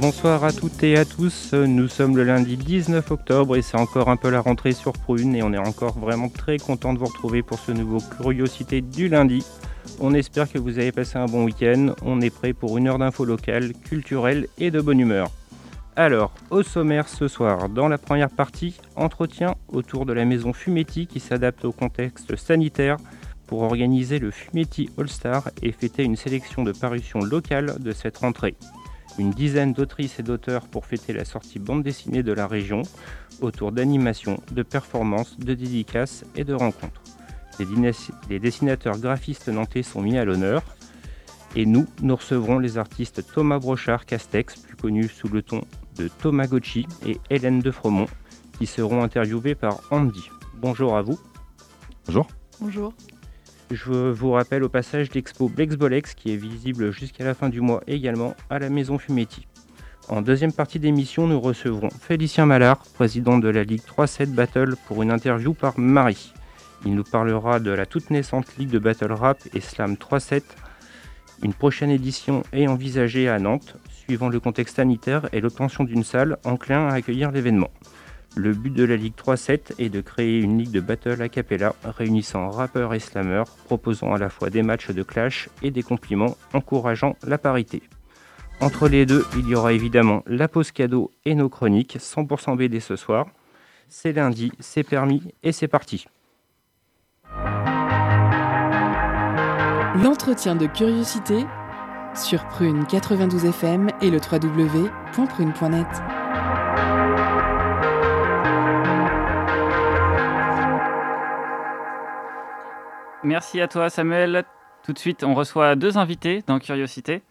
Bonsoir à toutes et à tous, nous sommes le lundi 19 octobre et c'est encore un peu la rentrée sur Prune et on est encore vraiment très content de vous retrouver pour ce nouveau Curiosité du lundi. On espère que vous avez passé un bon week-end, on est prêt pour une heure d'infos locales, culturelles et de bonne humeur. Alors, au sommaire ce soir, dans la première partie, entretien autour de la maison Fumetti qui s'adapte au contexte sanitaire pour organiser le Fumetti All Star et fêter une sélection de parutions locales de cette rentrée une dizaine d'autrices et d'auteurs pour fêter la sortie bande dessinée de la région autour d'animations, de performances, de dédicaces et de rencontres. Les, dessinateurs graphistes nantais sont mis à l'honneur et nous, nous recevrons les artistes Thomas Brochard-Castex, plus connu sous le ton de Thomas Gocci, et Hélène de Fromont, qui seront interviewés par Andy. Bonjour à vous. Bonjour. Bonjour. Je vous rappelle au passage l'expo Blexbolex qui est visible jusqu'à la fin du mois également à la Maison Fumetti. En deuxième partie d'émission, nous recevrons Félicien Mallard, président de la Ligue 3-7 Battle, pour une interview par Marie. Il nous parlera de la toute naissante Ligue de Battle Rap et Slam 3-7. Une prochaine édition est envisagée à Nantes, suivant le contexte sanitaire et l'obtention d'une salle enclin à accueillir l'événement. Le but de la Ligue 3-7 est de créer une ligue de battle a cappella réunissant rappeurs et slammers, proposant à la fois des matchs de clash et des compliments encourageant la parité. Entre les deux, il y aura évidemment la pause cadeau et nos chroniques 100% BD ce soir. C'est lundi, c'est permis et c'est parti. L'entretien de curiosité sur Prune 92 FM et le www.prune.net. Merci à toi Samuel. Tout de suite, on reçoit deux invités dans Curiosité.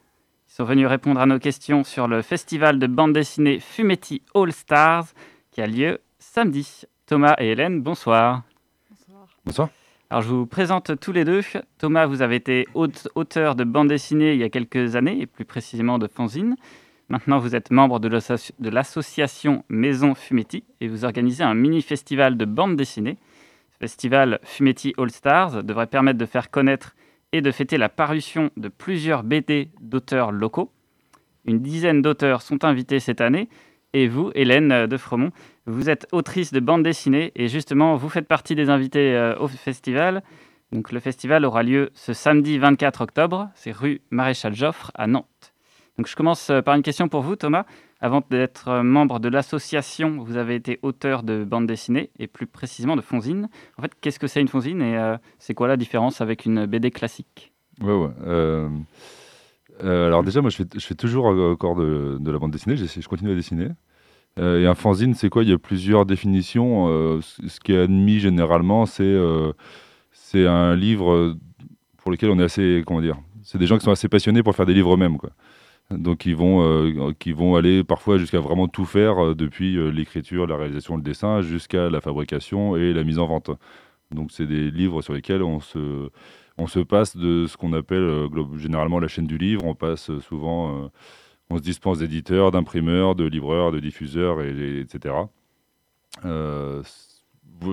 Ils sont venus répondre à nos questions sur le festival de bande dessinée Fumetti All Stars qui a lieu samedi. Thomas et Hélène, bonsoir. Bonsoir. Bonsoir. Alors je vous présente tous les deux. Thomas, vous avez été auteur de bande dessinée il y a quelques années, et plus précisément de fanzine. Maintenant, vous êtes membre de l'association Maison Fumetti et vous organisez un mini-festival de bande dessinée festival Fumetti All Stars devrait permettre de faire connaître et de fêter la parution de plusieurs BD d'auteurs locaux. Une dizaine d'auteurs sont invités cette année. Et vous, Hélène de Fremont, vous êtes autrice de bande dessinée et justement, vous faites partie des invités euh, au festival. Donc, le festival aura lieu ce samedi 24 octobre. C'est rue Maréchal Joffre à Nantes. Donc, je commence euh, par une question pour vous, Thomas. Avant d'être euh, membre de l'association, vous avez été auteur de bande dessinée et plus précisément de fonzine. En fait, qu'est-ce que c'est une fonzine et euh, c'est quoi la différence avec une BD classique? Ouais, ouais. Euh, alors déjà, moi, je fais, toujours encore de, de, la bande dessinée. Je continue à dessiner. et un fanzine, c'est quoi? Il y a plusieurs définitions. ce qui est admis généralement, c'est c'est un livre pour lequel on est assez, comment dire, c'est des gens qui sont assez passionnés pour faire des livres eux-mêmes, quoi. Donc ils vont, euh, qui vont aller parfois jusqu'à vraiment tout faire, euh, depuis euh, l'écriture, la réalisation, le dessin, jusqu'à la fabrication et la mise en vente. Donc c'est des livres sur lesquels on se, on se passe de ce qu'on appelle généralement la chaîne du livre. On passe souvent, on se dispense d'éditeurs, d'imprimeurs, de livreurs, de diffuseurs, et, etc.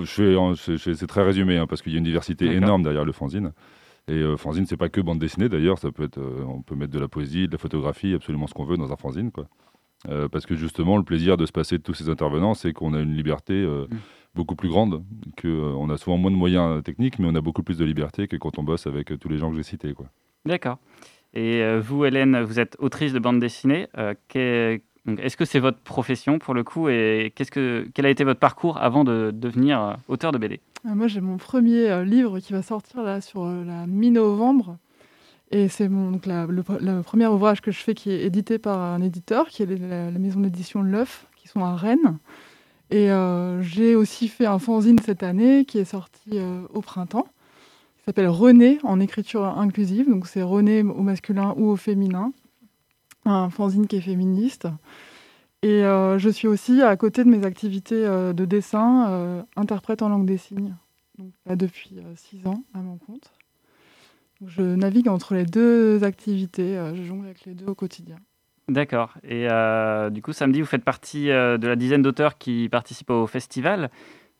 c'est très résumé hein, parce qu'il y a une diversité énorme derrière le fanzine. Et euh, fanzine, c'est pas que bande dessinée d'ailleurs, ça peut être, euh, on peut mettre de la poésie, de la photographie, absolument ce qu'on veut dans un fanzine, quoi. Euh, parce que justement, le plaisir de se passer de tous ces intervenants, c'est qu'on a une liberté mm. beaucoup plus grande, que on a souvent moins de moyens techniques, mais on a beaucoup plus de liberté que quand on bosse avec tous les gens que j'ai cités. D'accord. Et vous, Hélène, vous êtes autrice de bande dessinée. Est-ce que c'est votre profession pour le coup et qu'est-ce que, quel a été votre parcours avant de devenir auteur de BD ah, moi, j'ai mon premier euh, livre qui va sortir là sur euh, la mi-novembre. Et c'est le, premier ouvrage que je fais qui est édité par un éditeur, qui est la, maison d'édition L'œuf, qui sont à Rennes. Et euh, j'ai aussi fait un fanzine cette année qui est sorti au printemps, qui s'appelle René en écriture inclusive. Donc c'est René au masculin ou au féminin. Un fanzine qui est féministe. Et je suis aussi, à côté de mes activités de dessin, interprète en langue des signes. Là, depuis six ans, à mon compte. je navigue entre les deux activités, je jongle avec les deux au quotidien. D'accord. Et du coup, samedi, vous faites partie de la dizaine d'auteurs qui participent au festival.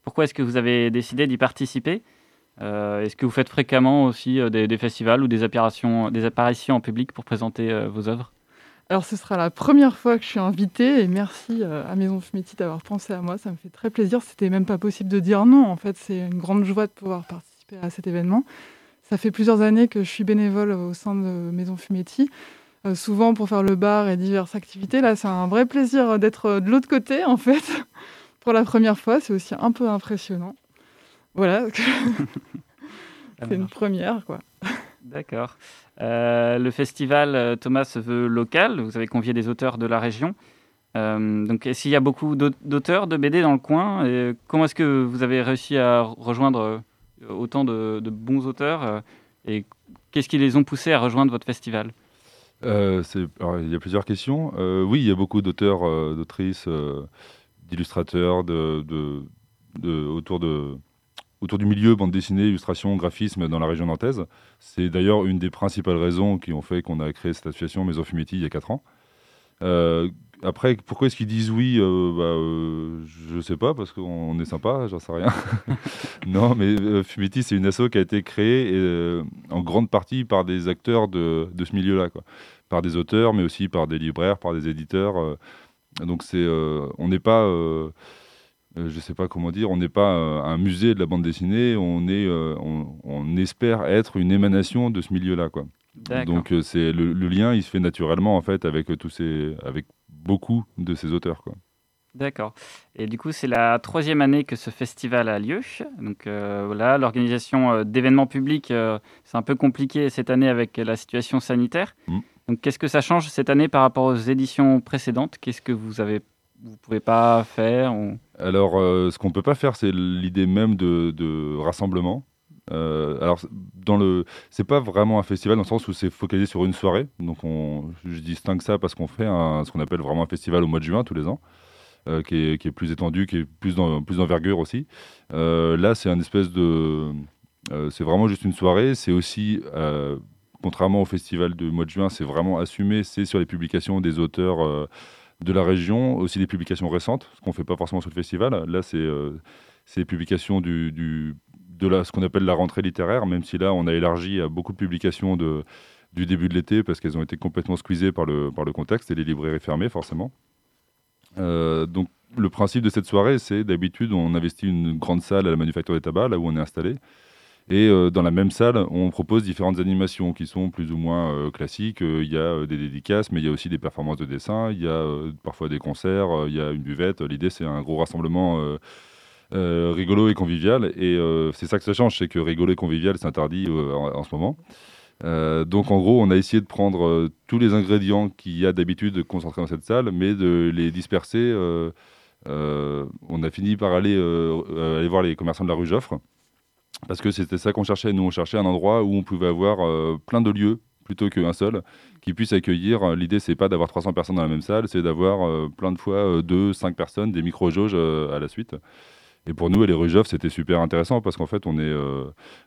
Pourquoi est-ce que vous avez décidé d'y participer? Euh, Est-ce que vous faites fréquemment aussi euh, des, festivals ou des apparitions, des apparitions en public pour présenter euh, vos œuvres? Alors ce sera la première fois que je suis invitée et merci à Maison Fumetti d'avoir pensé à moi, ça me fait très plaisir, c'était même pas possible de dire non, en fait c'est une grande joie de pouvoir participer à cet événement. Ça fait plusieurs années que je suis bénévole au sein de Maison Fumetti, souvent pour faire le bar et diverses activités. Là c'est un vrai plaisir d'être de l'autre côté en fait, pour la première fois, c'est aussi un peu impressionnant. Voilà. c'est une première, quoi. D'accord. Euh, le festival euh, Thomas veut local. Vous avez convié des auteurs de la région. Euh, donc, s'il y a beaucoup d'auteurs de BD dans le coin, comment est-ce que vous avez réussi à rejoindre autant de, bons auteurs et qu'est-ce qui les ont poussés à rejoindre votre festival? Il y a plusieurs questions. oui, il y a beaucoup d'auteurs, d'autrices, d'illustrateurs, autour de autour du milieu bande dessinée, illustration, graphisme dans la région nantaise. C'est d'ailleurs une des principales raisons qui ont fait qu'on a créé cette association Maison Fumetti il y a 4 ans. Euh, après, pourquoi est-ce qu'ils disent oui euh, bah, euh, Je ne sais pas, parce qu'on est sympa, j'en sais rien. non, mais Fumetti, c'est une asso qui a été créée en grande partie par des acteurs de, de ce milieu-là, par des auteurs, mais aussi par des libraires, par des éditeurs. donc, c'est, on n'est pas euh, je ne sais pas comment dire, on n'est pas euh, un musée de la bande dessinée, on, est, euh, on, espère être une émanation de ce milieu-là. Quoi. Donc c'est le, lien, il se fait naturellement en fait avec tous ces, avec beaucoup de ces auteurs. Quoi. D'accord. Et du coup, c'est la troisième année que ce festival a lieu. Donc voilà, l'organisation d'événements publics, c'est un peu compliqué cette année avec la situation sanitaire. Mmh. Donc qu'est-ce que ça change cette année par rapport aux éditions précédentes? Qu'est-ce que vous avez vous pouvez pas faire Alors, euh, ce qu'on peut pas faire, c'est l'idée même de, rassemblement. Euh, alors, dans le, c'est pas vraiment un festival dans le sens où c'est focalisé sur une soirée. Donc, on, je distingue ça parce qu'on fait ce qu'on appelle vraiment un festival au mois de juin tous les ans, euh, qui, est, plus étendu, qui est plus dans, plus d'envergure aussi. là, c'est un espèce de, c'est vraiment juste une soirée. C'est aussi contrairement au festival du mois de juin, c'est vraiment assumé. C'est sur les publications des auteurs de la région, aussi des publications récentes, ce qu'on ne fait pas forcément sur le festival. Là, c'est euh, les publications du, de la, ce qu'on appelle la rentrée littéraire, même si là, on a élargi à beaucoup de publications de, du début de l'été, parce qu'elles ont été complètement squeezées par le, par le contexte et les librairies fermées, forcément. Euh, donc, le principe de cette soirée, c'est d'habitude, on investit une grande salle à la Manufacture des Tabacs, là où on est installé. Et euh, dans la même salle, on propose différentes animations qui sont plus ou moins euh, classiques. Euh, il y a des dédicaces, mais il y a aussi des performances de dessin. Il y a parfois des concerts. Il y a une buvette. L'idée, c'est un gros rassemblement rigolo et convivial. Et c'est ça que ça change, c'est que rigolo et convivial, c'est interdit en, ce moment. donc en gros, on a essayé de prendre tous les ingrédients qu'il y a d'habitude concentrés dans cette salle, mais de les disperser. on a fini par aller, aller voir les commerçants de la rue Joffre parce que c'était ça qu'on cherchait. Nous, on cherchait un endroit où on pouvait avoir euh, plein de lieux plutôt qu'un seul qui puisse accueillir. L'idée, c'est pas d'avoir 300 personnes dans la même salle, c'est d'avoir euh, plein de fois 2, euh, 5 personnes, des micro-jauges à la suite. Et pour nous, les rues Joffre, c'était super intéressant parce qu'en fait, on est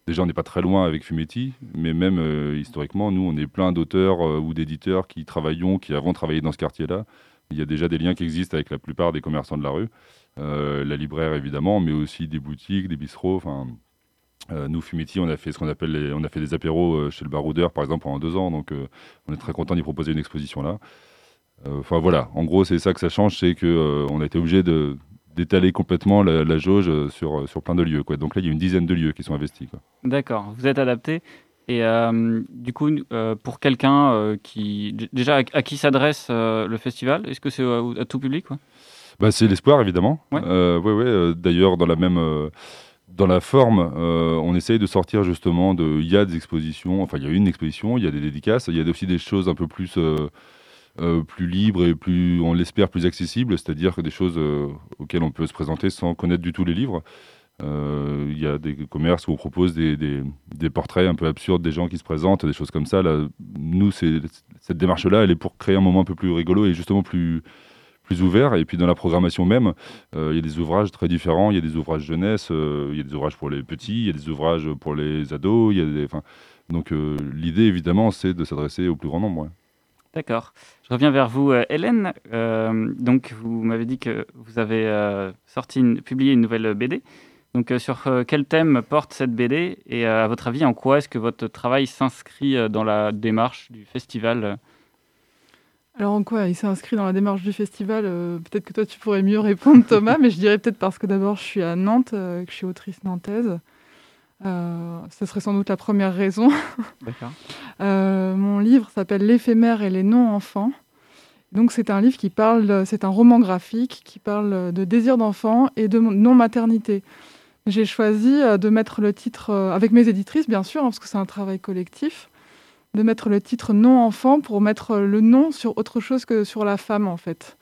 déjà, on n'est pas très loin avec Fumetti, mais même historiquement, nous, on est plein d'auteurs ou d'éditeurs qui travaillons, qui avons travaillé dans ce quartier-là. Il y a déjà des liens qui existent avec la plupart des commerçants de la rue. la libraire, évidemment, mais aussi des boutiques, des bistrots. Enfin, nous, Fumetti, on a fait ce qu'on appelle on a fait des apéros euh, chez le baroudeur, par exemple, pendant deux ans. Donc, euh, on est très content d'y proposer une exposition là. Enfin voilà, en gros, c'est ça que ça change, c'est que on a été obligé de d'étaler complètement la, jauge sur, sur plein de lieux. Quoi. Donc là, il y a une dizaine de lieux qui sont investis. D'accord, vous êtes adapté. Et du coup, pour quelqu'un qui... Déjà, à, qui s'adresse le festival Est-ce que c'est à, tout public bah, C'est l'espoir, évidemment. Oui, ouais, ouais, D'ailleurs, dans la même dans la forme, euh, on essaye de sortir justement de. Il y a des expositions, enfin il y a une exposition, il y a des dédicaces, il y a aussi des choses un peu plus, euh, euh, plus libres et plus, on l'espère, plus accessibles, c'est-à-dire des choses auxquelles on peut se présenter sans connaître du tout les livres. Il y a des commerces où on propose des, portraits un peu absurdes des gens qui se présentent, des choses comme ça. Nous, cette démarche-là, elle est pour créer un moment un peu plus rigolo et justement plus, plus ouvert. Et puis dans la programmation même, il y a des ouvrages très différents. Il y a des ouvrages jeunesse, il y a des ouvrages pour les petits, il y a des ouvrages pour les ados. Il y a des, donc l'idée évidemment, c'est de s'adresser au plus grand nombre. D'accord. Je reviens vers vous, Hélène. donc vous m'avez dit que vous avez sorti, publié une nouvelle BD. Donc euh, sur euh, quel thème porte cette BD et euh, à votre avis, en quoi est-ce que votre travail s'inscrit dans la démarche du festival alors en quoi il s'inscrit dans la démarche du festival Peut-être que toi tu pourrais mieux répondre Thomas, mais je dirais peut-être parce que d'abord je suis à Nantes, que je suis autrice nantaise. ce serait sans doute la première raison. D'accord. mon livre s'appelle L'éphémère et les non-enfants. Donc c'est un livre qui parle, c'est un roman graphique qui parle de désir d'enfant et de non-maternité. J'ai choisi euh, de mettre le titre, euh, avec mes éditrices bien sûr, hein, parce que c'est un travail collectif, de mettre le titre non enfant pour mettre le nom sur autre chose que sur la femme en fait.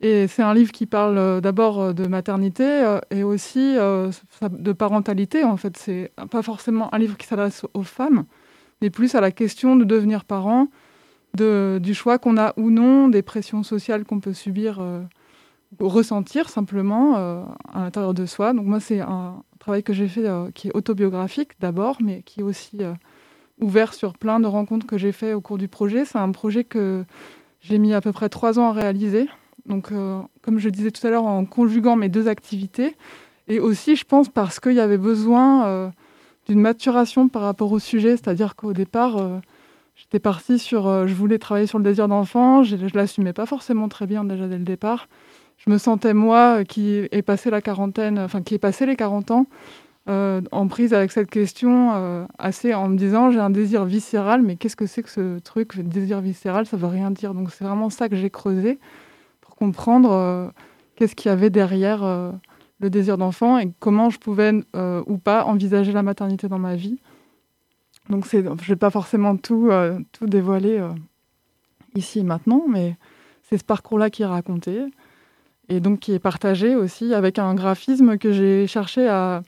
Et c'est un livre qui parle euh, d'abord de maternité et aussi de parentalité. En fait, c'est pas forcément un livre qui s'adresse aux femmes, mais plus à la question de devenir parent, de, du choix qu'on a ou non, des pressions sociales qu'on peut subir ressentir simplement euh, à l'intérieur de soi. Donc moi, c'est un travail que j'ai fait euh, qui est autobiographique d'abord, mais qui est aussi euh, ouvert sur plein de rencontres que j'ai fait au cours du projet. C'est un projet que j'ai mis à peu près trois ans à réaliser. Donc, comme je disais tout à l'heure, en conjuguant mes deux activités. Et aussi, je pense, parce qu'il y avait besoin d'une maturation par rapport au sujet. C'est-à-dire qu'au départ, j'étais partie sur... je voulais travailler sur le désir d'enfant. Je ne l'assumais pas forcément très bien déjà dès le départ je me sentais moi qui ai passé la quarantaine, enfin qui ai passé les 40 ans, euh, en prise avec cette question euh, assez en me disant j'ai un désir viscéral, mais qu'est-ce que c'est que ce truc, désir viscéral, ça veut rien dire. Donc c'est vraiment ça que j'ai creusé pour comprendre euh, qu'est-ce qu'il y avait derrière le désir d'enfant et comment je pouvais ou pas envisager la maternité dans ma vie. Donc je ne vais pas forcément tout, tout dévoiler ici et maintenant, mais c'est ce parcours-là qui est raconté et donc qui est partagé aussi avec un graphisme que j'ai cherché à,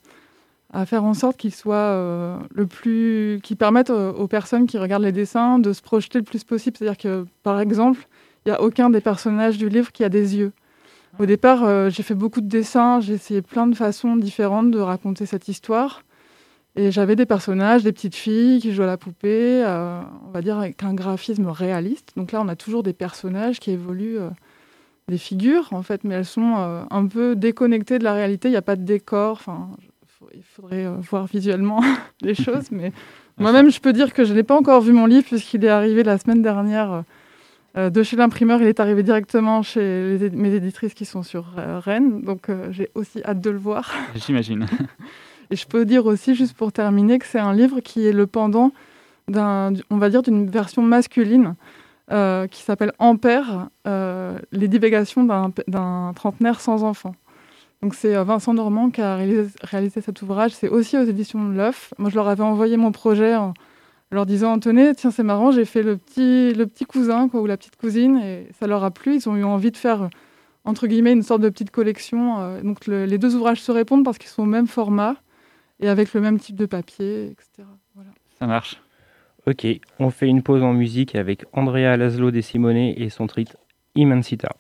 faire en sorte qu'il soit euh, le plus, qui permette aux, personnes qui regardent les dessins de se projeter le plus possible. C'est-à-dire que, par exemple, il n'y a aucun des personnages du livre qui a des yeux. Au départ, euh, j'ai fait beaucoup de dessins, j'ai essayé plein de façons différentes de raconter cette histoire. Et j'avais des personnages, des petites filles qui jouent à la poupée, euh, on va dire avec un graphisme réaliste. Donc là, on a toujours des personnages qui évoluent des figures, en fait, mais elles sont euh, un peu déconnectées de la réalité. Il n'y a pas de décor. Enfin, il faudrait euh, voir visuellement les choses. Mais moi-même, je peux dire que je n'ai pas encore vu mon livre puisqu'il est arrivé la semaine dernière euh, de chez l'imprimeur. Il est arrivé directement chez mes éditrices qui sont sur Rennes. Donc, j'ai aussi hâte de le voir. J'imagine. Et je peux dire aussi, juste pour terminer, que c'est un livre qui est le pendant d'un, on va dire, d'une version masculine euh, qui s'appelle Ampère, euh, les divagations d'un trentenaire sans enfant. Donc c'est euh, Vincent Normand qui a réalisé, cet ouvrage. C'est aussi aux éditions de l'œuf. Moi, je leur avais envoyé mon projet en leur disant tenez, tiens, c'est marrant, j'ai fait le petit, le petit cousin quoi, ou la petite cousine et ça leur a plu. Ils ont eu envie de faire entre guillemets une sorte de petite collection. donc les deux ouvrages se répondent parce qu'ils sont au même format et avec le même type de papier, etc. Voilà. Ça marche. Ok, on fait une pause en musique avec Andrea Laszlo De Simone et son titre Immensita.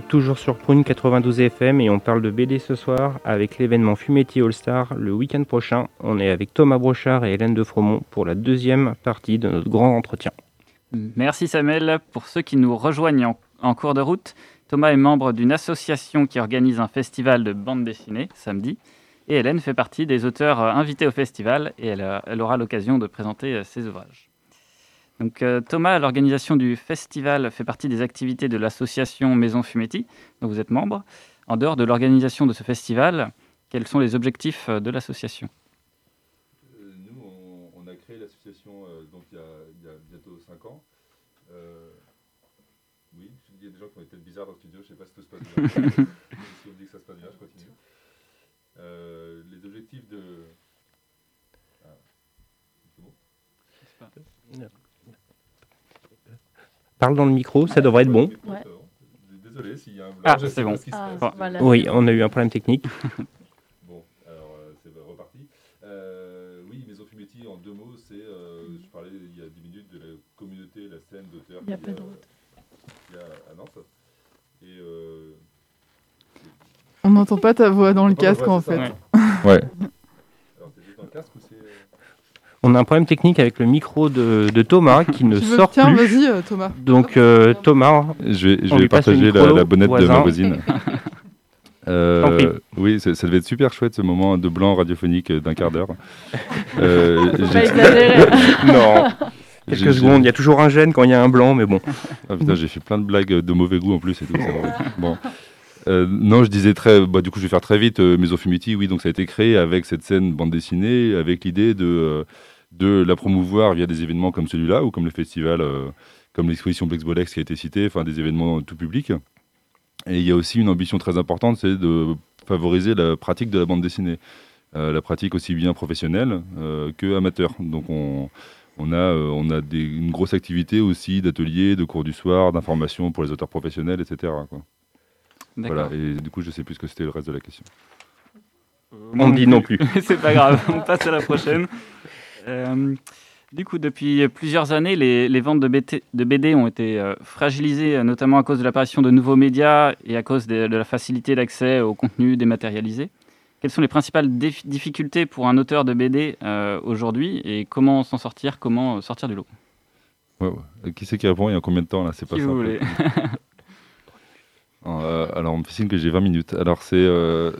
Toujours sur Prune 92 FM et on parle de BD ce soir avec l'événement Fumetti All Star le week-end prochain. On est avec Thomas Brochard et Hélène de Fromont pour la deuxième partie de notre grand entretien. Merci Samuel. Pour ceux qui nous rejoignent en, cours de route, Thomas est membre d'une association qui organise un festival de bande dessinée samedi. Et Hélène fait partie des auteurs euh, invités au festival et elle, euh, aura l'occasion de présenter euh, ses ouvrages. Donc, euh, Thomas, l'organisation du festival fait partie des activités de l'association Maison Fumetti, dont vous êtes membre. En dehors de l'organisation de ce festival, quels sont les objectifs euh, de l'association? Nous, on, on a créé l'association euh, donc il y, a, il y a bientôt 5 ans. Euh, oui, il y a des gens qui ont été bizarres dans le studio, je ne sais pas si tout se passe bien. si on me dit que ça se passe bien, je continue. Euh, les objectifs de. Ah. C'est bon Parle dans le micro, ça devrait être bon. Ouais. Désolé s'il y a un blanc. Ah, c'est bon. ce Ah, voilà. Oui, on a eu un problème technique. Bon, alors euh, c'est reparti. Euh, oui, Maison Fumetti, en deux mots, c'est, euh, je parlais il y a 10 minutes de la communauté, la scène d'auteurs. Il y a pas de route. qu'il y a à Nantes. Et euh, On n'entend pas ta voix dans le Oh, casque ouais, en fait. ça. Ouais c'est juste dans le casque ou c'est. euh, On a un problème technique avec le micro de, de Thomas qui ne Tu veux- sort Tiens, plus. vas-y euh, Thomas. Donc euh, Thomas, Je vais, je On vais lui passe le partager micro, la, la bonnette de ma voisine. Euh, oui, ça, ça devait être super chouette ce moment de blanc radiophonique d'un quart d'heure. Euh, non, quelques secondes, il y a toujours un gène quand il y a un blanc, mais bon. Ah putain, j'ai fait plein de blagues de mauvais goût en plus et tout. bon. Euh, non, je disais très. Bah, du coup, je vais faire très vite. Euh, Maison Fumetti, oui, donc ça a été créé avec cette scène bande dessinée, avec l'idée de, euh, de la promouvoir via des événements comme celui-là ou comme le festival, euh, comme l'exposition Blex Bolex qui a été citée, enfin des événements tout public. Et il y a aussi une ambition très importante, c'est de favoriser la pratique de la bande dessinée. Euh, la pratique aussi bien professionnelle euh, que amateur. Donc on, on a, euh, on a des- une grosse activité aussi d'ateliers, de cours du soir, d'information pour les auteurs professionnels, etc. quoi. D'accord. Voilà, et du coup, je sais plus ce que c'était le reste de la question. On ne dit non plus. c'est pas grave, on passe à la prochaine. Euh, du coup, depuis plusieurs années, les, les ventes de, BT de BD ont été euh, fragilisées, euh, notamment à cause de l'apparition de nouveaux médias et à cause de, de la facilité d'accès au contenu dématérialisé. Quelles sont les principales difficultés pour un auteur de BD euh, aujourd'hui et comment s'en sortir, comment sortir du lot? Ouais, ouais. Qui c'est qui répond? Il y a combien de temps là? C'est pas vous voulez. Euh, alors, on me fait signe que j'ai 20 minutes. Alors, c'est. euh,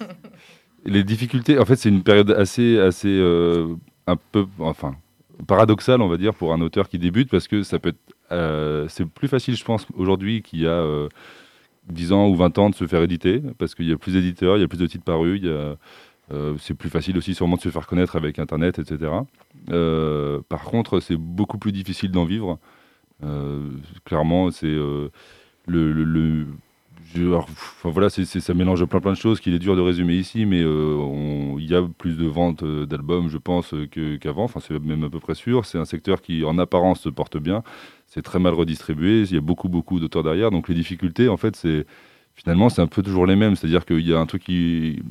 les difficultés. En fait, c'est une période assez. assez euh, un peu. Enfin. Paradoxale, on va dire, pour un auteur qui débute, parce que ça peut être euh, c'est plus facile, je pense, aujourd'hui qu'il y a euh, 10 ans ou 20 ans de se faire éditer, parce qu'il y a plus d'éditeurs, il y a plus de titres parus, il y a, euh, c'est plus facile aussi sûrement de se faire connaître avec Internet, etc. Euh, par contre, c'est beaucoup plus difficile d'en vivre. Clairement, c'est le- voilà, ça mélange plein plein de choses qu'il est dur de résumer ici, mais euh, il y a plus de ventes euh, d'albums, je pense, euh, qu'avant. Enfin, c'est même à peu près sûr. C'est un secteur qui, en apparence, se porte bien. C'est très mal redistribué. Il y a beaucoup beaucoup d'auteurs derrière. Donc les difficultés, en fait, c'est finalement c'est un peu toujours les mêmes. C'est-à-dire qu'il y a un truc qui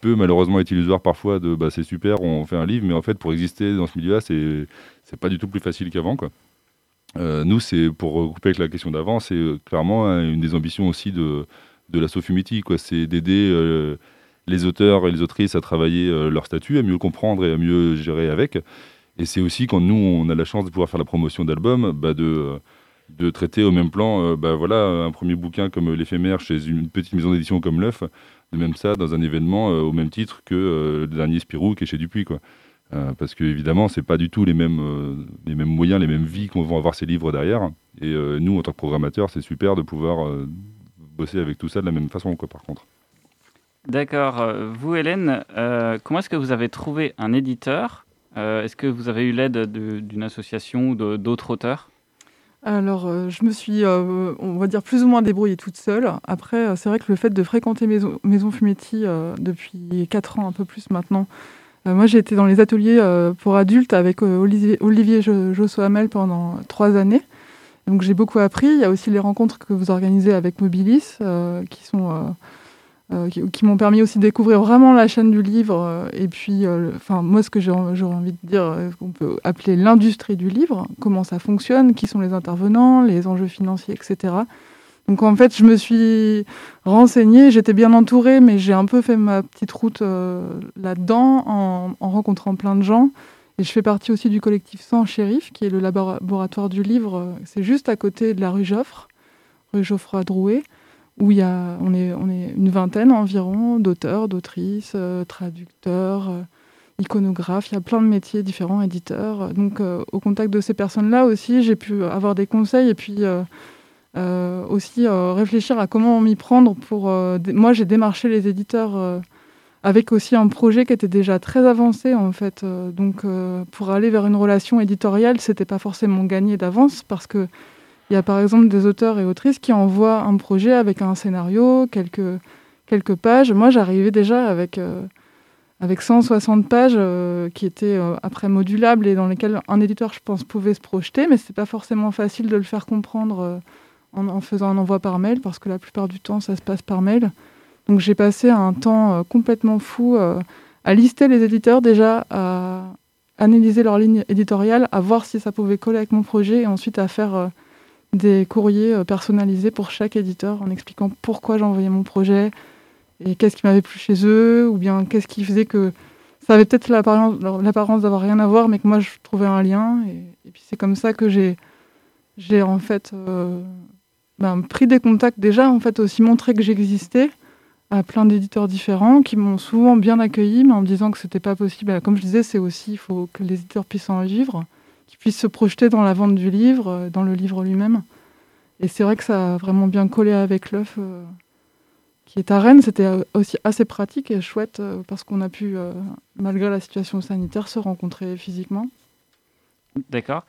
peut malheureusement être illusoire parfois de bah, c'est super, on fait un livre, mais en fait pour exister dans ce milieu-là, c'est pas du tout plus facile qu'avant quoi. Euh, nous, c'est pour recouper avec la question d'avant, c'est euh, clairement hein, une des ambitions aussi de de la Sofumiti quoi, c'est d'aider euh, les auteurs et les autrices à travailler leur statut, à mieux comprendre et à mieux gérer avec. Et c'est aussi quand nous on a la chance de pouvoir faire la promotion d'albums, bah, de traiter au même plan, bah, voilà, un premier bouquin comme l'éphémère chez une petite maison d'édition comme l'œuf, de même ça dans un événement au même titre que le dernier Spirou qui est chez Dupuis quoi. Euh, parce que évidemment c'est pas du tout les mêmes euh, les mêmes moyens les mêmes vies qu'on va avoir ces livres derrière et euh, nous en tant que programmateurs c'est super de pouvoir euh, bosser avec tout ça de la même façon quoi par contre D'accord. Vous, Hélène, euh, comment est-ce que vous avez trouvé un éditeur? Euh, Est-ce que vous avez eu l'aide de- d'une association ou de- d'autres auteurs? Alors, euh, je me suis, euh, on va dire, plus ou moins débrouillée toute seule. Après, euh, c'est vrai que le fait de fréquenter Maison, Maison Fumetti euh, depuis 4 ans, un peu plus maintenant, euh, moi j'ai été dans les ateliers euh, pour adultes avec euh, Olivier, Olivier Jo- Josso-Hamel pendant 3 années. Donc j'ai beaucoup appris. Il y a aussi les rencontres que vous organisez avec Mobilis, euh, qui sont... euh, euh, qui, m'ont permis aussi de découvrir vraiment la chaîne du livre euh, et puis euh, enfin moi ce que j'aurais envie de dire euh, qu'on peut appeler l'industrie du livre comment ça fonctionne qui sont les intervenants les enjeux financiers etc donc en fait je me suis renseignée j'étais bien entourée mais j'ai un peu fait ma petite route euh, là-dedans en, en rencontrant plein de gens et je fais partie aussi du collectif Sans Shérif qui est le laboratoire du livre c'est juste à côté de la rue Joffre rue Geoffroy Drouet où y a, on, est, on est une vingtaine environ d'auteurs, d'autrices, euh, traducteurs, euh, iconographes. Il y a plein de métiers différents, éditeurs. Donc, euh, au contact de ces personnes-là aussi, j'ai pu avoir des conseils et puis aussi euh, réfléchir à comment m'y prendre. Pour, euh, moi, j'ai démarché les éditeurs euh, avec aussi un projet qui était déjà très avancé en fait. Euh, donc, euh, pour aller vers une relation éditoriale, c'était pas forcément gagné d'avance parce que il y a par exemple des auteurs et autrices qui envoient un projet avec un scénario, quelques, quelques pages. Moi, j'arrivais déjà avec, euh, avec 160 pages euh, qui étaient euh, après modulables et dans lesquelles un éditeur, je pense, pouvait se projeter, mais ce pas forcément facile de le faire comprendre euh, en, faisant un envoi par mail, parce que la plupart du temps, ça se passe par mail. Donc j'ai passé un temps euh, complètement fou euh, à lister les éditeurs déjà, à analyser leur ligne éditoriale, à voir si ça pouvait coller avec mon projet et ensuite à faire... euh, des courriers personnalisés pour chaque éditeur en expliquant pourquoi j'envoyais mon projet et qu'est-ce qui m'avait plu chez eux ou bien qu'est-ce qui faisait que ça avait peut-être l'apparence d'avoir rien à voir mais que moi je trouvais un lien et, puis c'est comme ça que j'ai en fait ben, pris des contacts déjà en fait aussi montré que j'existais à plein d'éditeurs différents qui m'ont souvent bien accueilli mais en me disant que c'était pas possible Ben, comme je disais c'est aussi il faut que les éditeurs puissent en vivre qui puisse se projeter dans la vente du livre, euh, dans le livre lui-même. Et c'est vrai que ça a vraiment bien collé avec l'œuf euh, qui est à Rennes. C'était euh, aussi assez pratique et chouette euh, parce qu'on a pu, euh, malgré la situation sanitaire, se rencontrer physiquement. D'accord.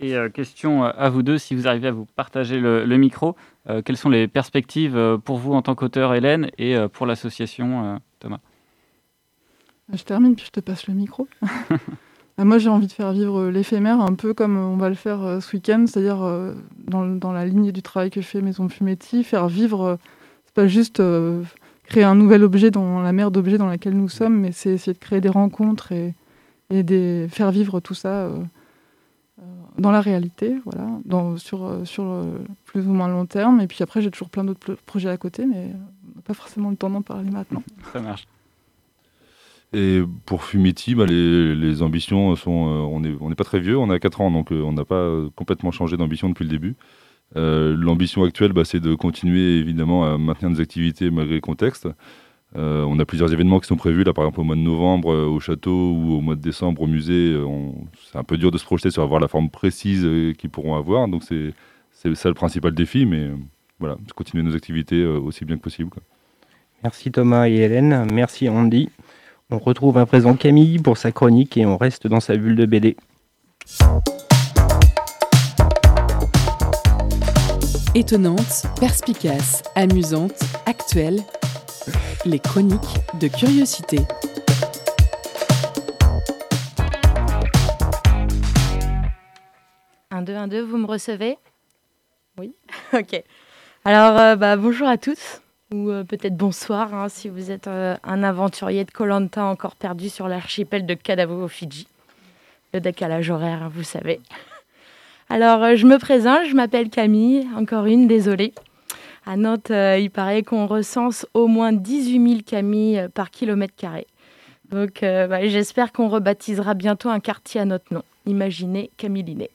Et euh, question euh, à vous deux, si vous arrivez à vous partager le, le micro, euh, quelles sont les perspectives pour vous en tant qu'auteur, Hélène, et pour l'association, Thomas? Je termine puis je te passe le micro. Euh, Moi, j'ai envie de faire vivre l'éphémère un peu comme on va le faire euh, ce week-end, c'est-à-dire euh, dans, dans la lignée du travail que fait Maison Fumetti, faire vivre, euh, c'est pas juste créer un nouvel objet dans la mer d'objets dans laquelle nous sommes, mais c'est essayer de créer des rencontres et, et des, faire vivre tout ça dans la réalité, voilà, dans, sur, euh, sur euh, plus ou moins long terme. Et puis après, j'ai toujours plein d'autres projets à côté, mais euh, on n'a pas forcément le temps d'en parler maintenant. Ça marche. Et pour Fumiti, bah, les, les ambitions sont. euh, on n'est on pas très vieux, on a 4 ans, donc euh, on n'a pas euh, complètement changé d'ambition depuis le début. Euh, L'ambition actuelle, bah, c'est de continuer évidemment à maintenir des activités malgré le contexte. Euh, on a plusieurs événements qui sont prévus, là par exemple au mois de novembre euh, au château ou au mois de décembre au musée. Euh, on- C'est un peu dur de se projeter sur avoir la forme précise euh, qu'ils pourront avoir, donc c'est c'est ça le principal défi, mais euh, voilà, continuer nos activités euh, aussi bien que possible. quoi. Merci Thomas et Hélène, merci Andy. On retrouve à présent Camille pour sa chronique et on reste dans sa bulle de BD. Étonnante, perspicace, amusante, actuelle. Les chroniques de curiosité. Un, deux, un, deux, vous me recevez? Oui Ok. Alors, euh, bah, bonjour à tous, ou euh, peut-être bonsoir, hein, si vous êtes euh, un aventurier de Colanta encore perdu sur l'archipel de Kadavo au Fidji. Le décalage horaire, vous savez. Alors, euh, je me présente, je m'appelle Camille, encore une, désolée. À Nantes, euh, il paraît qu'on recense au moins 18 000 Camilles euh, par kilomètre carré. Donc, euh, bah, j'espère qu'on rebaptisera bientôt un quartier à notre nom. Imaginez Camillinet.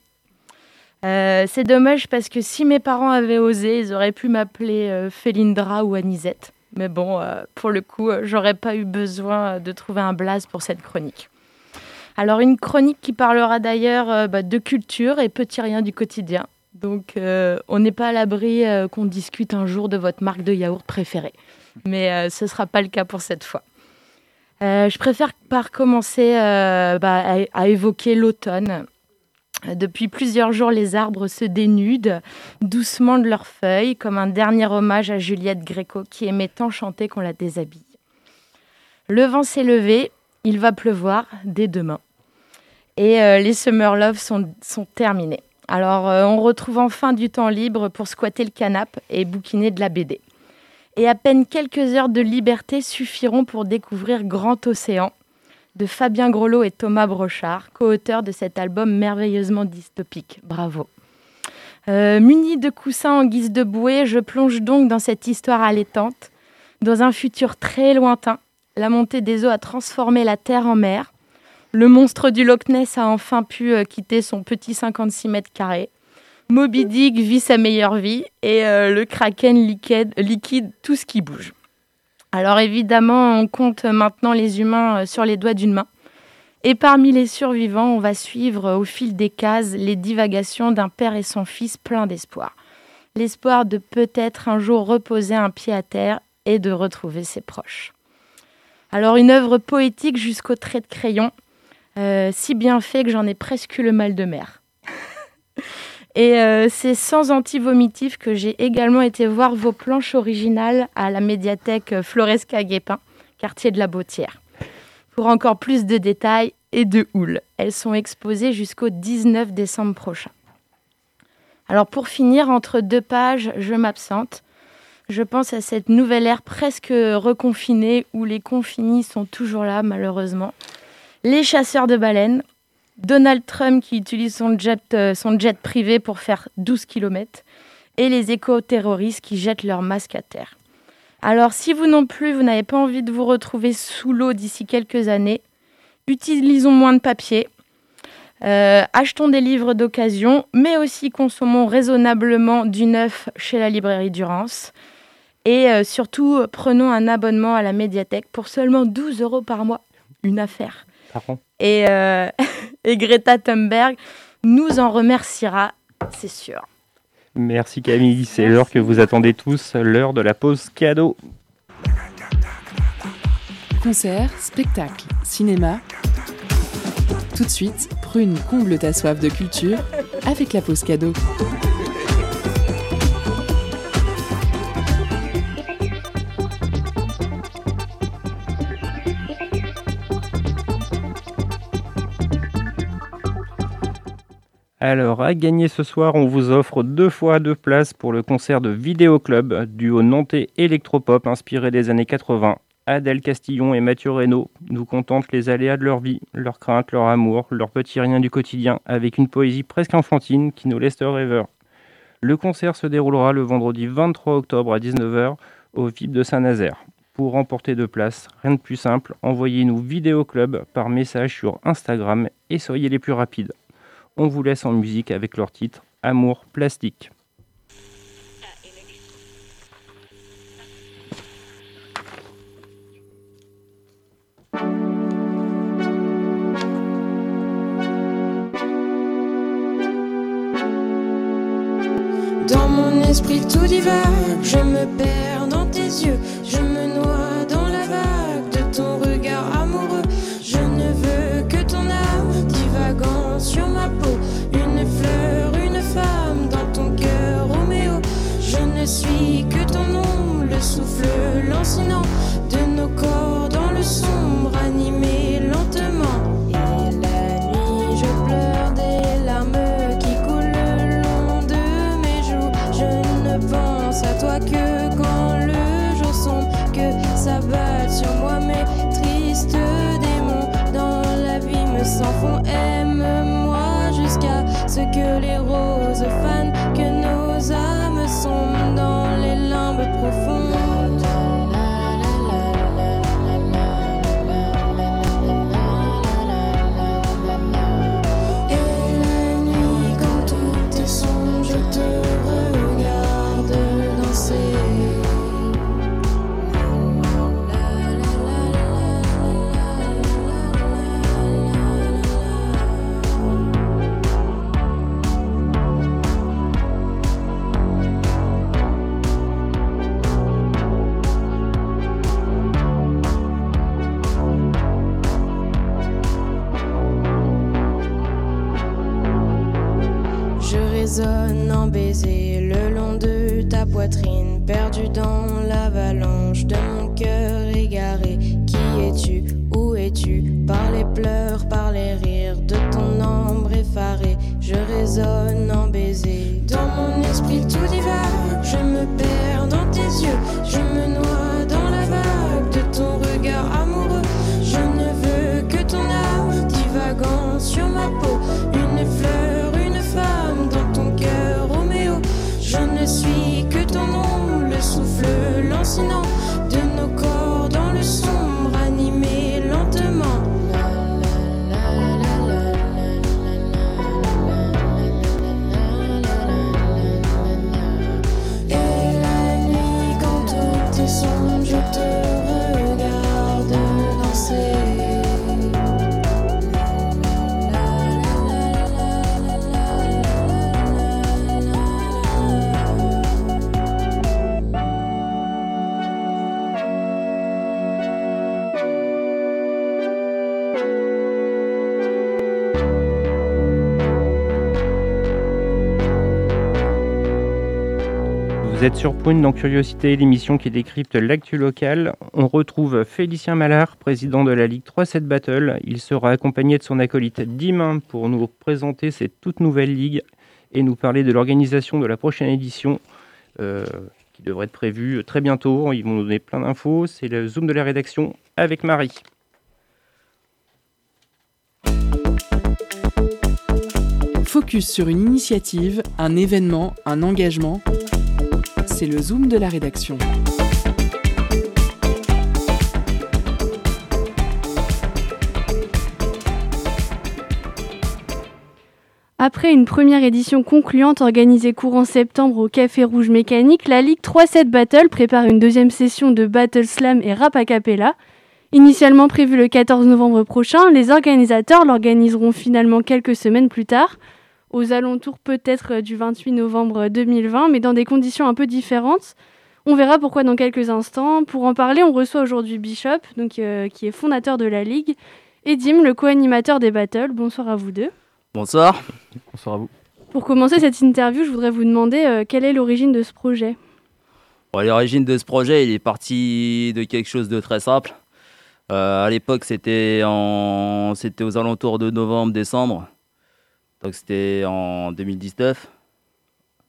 C'est dommage parce que si mes parents avaient osé, ils auraient pu m'appeler euh, Félindra ou Anisette. Mais bon, pour le coup, j'aurais pas eu besoin de trouver un blaze pour cette chronique. Alors, une chronique qui parlera d'ailleurs bah, de culture et petit rien du quotidien. Donc, euh, on n'est pas à l'abri euh, qu'on discute un jour de votre marque de yaourt préférée. Mais euh, ce ne sera pas le cas pour cette fois. Je préfère par commencer bah, à, évoquer l'automne. Depuis plusieurs jours, les arbres se dénudent doucement de leurs feuilles, comme un dernier hommage à Juliette Gréco qui aimait tant chanter qu'on la déshabille. Le vent s'est levé, il va pleuvoir dès demain. Et les Summer Love sont terminés. Alors, euh, on retrouve enfin du temps libre pour squatter le canapé et bouquiner de la BD. Et à peine quelques heures de liberté suffiront pour découvrir Grand Océan, de Fabien Grolot et Thomas Brochard, co-auteurs de cet album merveilleusement dystopique. Bravo. Euh, muni de coussins en guise de bouée, je plonge donc dans cette histoire allaitante. Dans un futur très lointain, la montée des eaux a transformé la terre en mer. Le monstre du Loch Ness a enfin pu euh, quitter son petit 56 mètres carrés. Moby Dick vit sa meilleure vie et euh, le kraken liquide, tout ce qui bouge. Alors évidemment, on compte maintenant les humains euh, sur les doigts d'une main. Et parmi les survivants, on va suivre au fil des cases les divagations d'un père et son fils plein d'espoir. L'espoir de peut-être un jour reposer un pied à terre et de retrouver ses proches. Alors une œuvre poétique jusqu'au trait de crayon, euh, si bien fait que j'en ai presque eu le mal de mer. Et euh, c'est sans anti-vomitif que j'ai également été voir vos planches originales à la médiathèque euh, Floresca Guépin, quartier de la Bautière. Pour encore plus de détails et de houle, elles sont exposées jusqu'au 19 décembre prochain. Alors pour finir, entre deux pages, je m'absente. Je pense à cette nouvelle ère presque reconfinée où les confinis sont toujours là malheureusement. Les chasseurs de baleines, Donald Trump qui utilise son jet, euh, privé pour faire 12 km et les éco-terroristes qui jettent leurs masques à terre. Alors si vous non plus, vous n'avez pas envie de vous retrouver sous l'eau d'ici quelques années, utilisons moins de papier, euh, achetons des livres d'occasion, mais aussi consommons raisonnablement du neuf chez la librairie Durance. Et euh, surtout, prenons un abonnement à la médiathèque pour seulement 12 euros par mois. Une affaire. Et, euh, et Greta Thunberg nous en remerciera, c'est sûr. Merci Camille, c'est l'heure que vous attendez tous, l'heure de la pause cadeau. Concert, spectacle, cinéma. Tout de suite, Prune comble ta soif de culture avec la pause cadeau. Alors, à gagner ce soir, on vous offre deux fois deux places pour le concert de Vidéo Club, duo nantais électropop inspiré des années 80. Adèle Castillon et Mathieu Reynaud nous contentent les aléas de leur vie, leurs craintes, leur amour, leurs petits riens du quotidien, avec une poésie presque enfantine qui nous laisse rêveurs. Le concert se déroulera le vendredi 23 octobre à 19h au VIP de Saint-Nazaire. Pour remporter deux places, rien de plus simple, envoyez-nous Vidéo Club par message sur Instagram et soyez les plus rapides. On vous laisse en musique avec leur titre Amour plastique. Dans mon esprit tout divers, je me perds dans tes yeux, personal. Sur Prune dans Curiosité, l'émission qui décrypte l'actu locale. On retrouve Félicien Mallard, président de la Ligue 3-7 Battle. Il sera accompagné de son acolyte Dimain pour nous présenter cette toute nouvelle ligue et nous parler de l'organisation de la prochaine édition euh, qui devrait être prévue très bientôt. Ils vont nous donner plein d'infos. C'est le Zoom de la rédaction avec Marie. Focus sur une initiative, un événement, un engagement. C'est le Zoom de la rédaction. Après une première édition concluante organisée courant septembre au Café Rouge Mécanique, la Ligue 3-7 Battle prépare une deuxième session de Battle Slam et Rap a Cappella. Initialement prévue le 14 novembre prochain, les organisateurs l'organiseront finalement quelques semaines plus tard, aux alentours peut-être du 28 novembre 2020, mais dans des conditions un peu différentes. On verra pourquoi dans quelques instants. Pour en parler, on reçoit aujourd'hui Bishop, donc, euh, qui est fondateur de la Ligue, et Dim, le co-animateur des battles. Bonsoir à vous deux. Bonsoir. Bonsoir à vous. Pour commencer cette interview, je voudrais vous demander euh, quelle est l'origine de ce projet? Bon, L'origine de ce projet, il est parti de quelque chose de très simple. Euh, à l'époque, c'était en... c'était aux alentours de novembre-décembre. Donc c'était en 2019.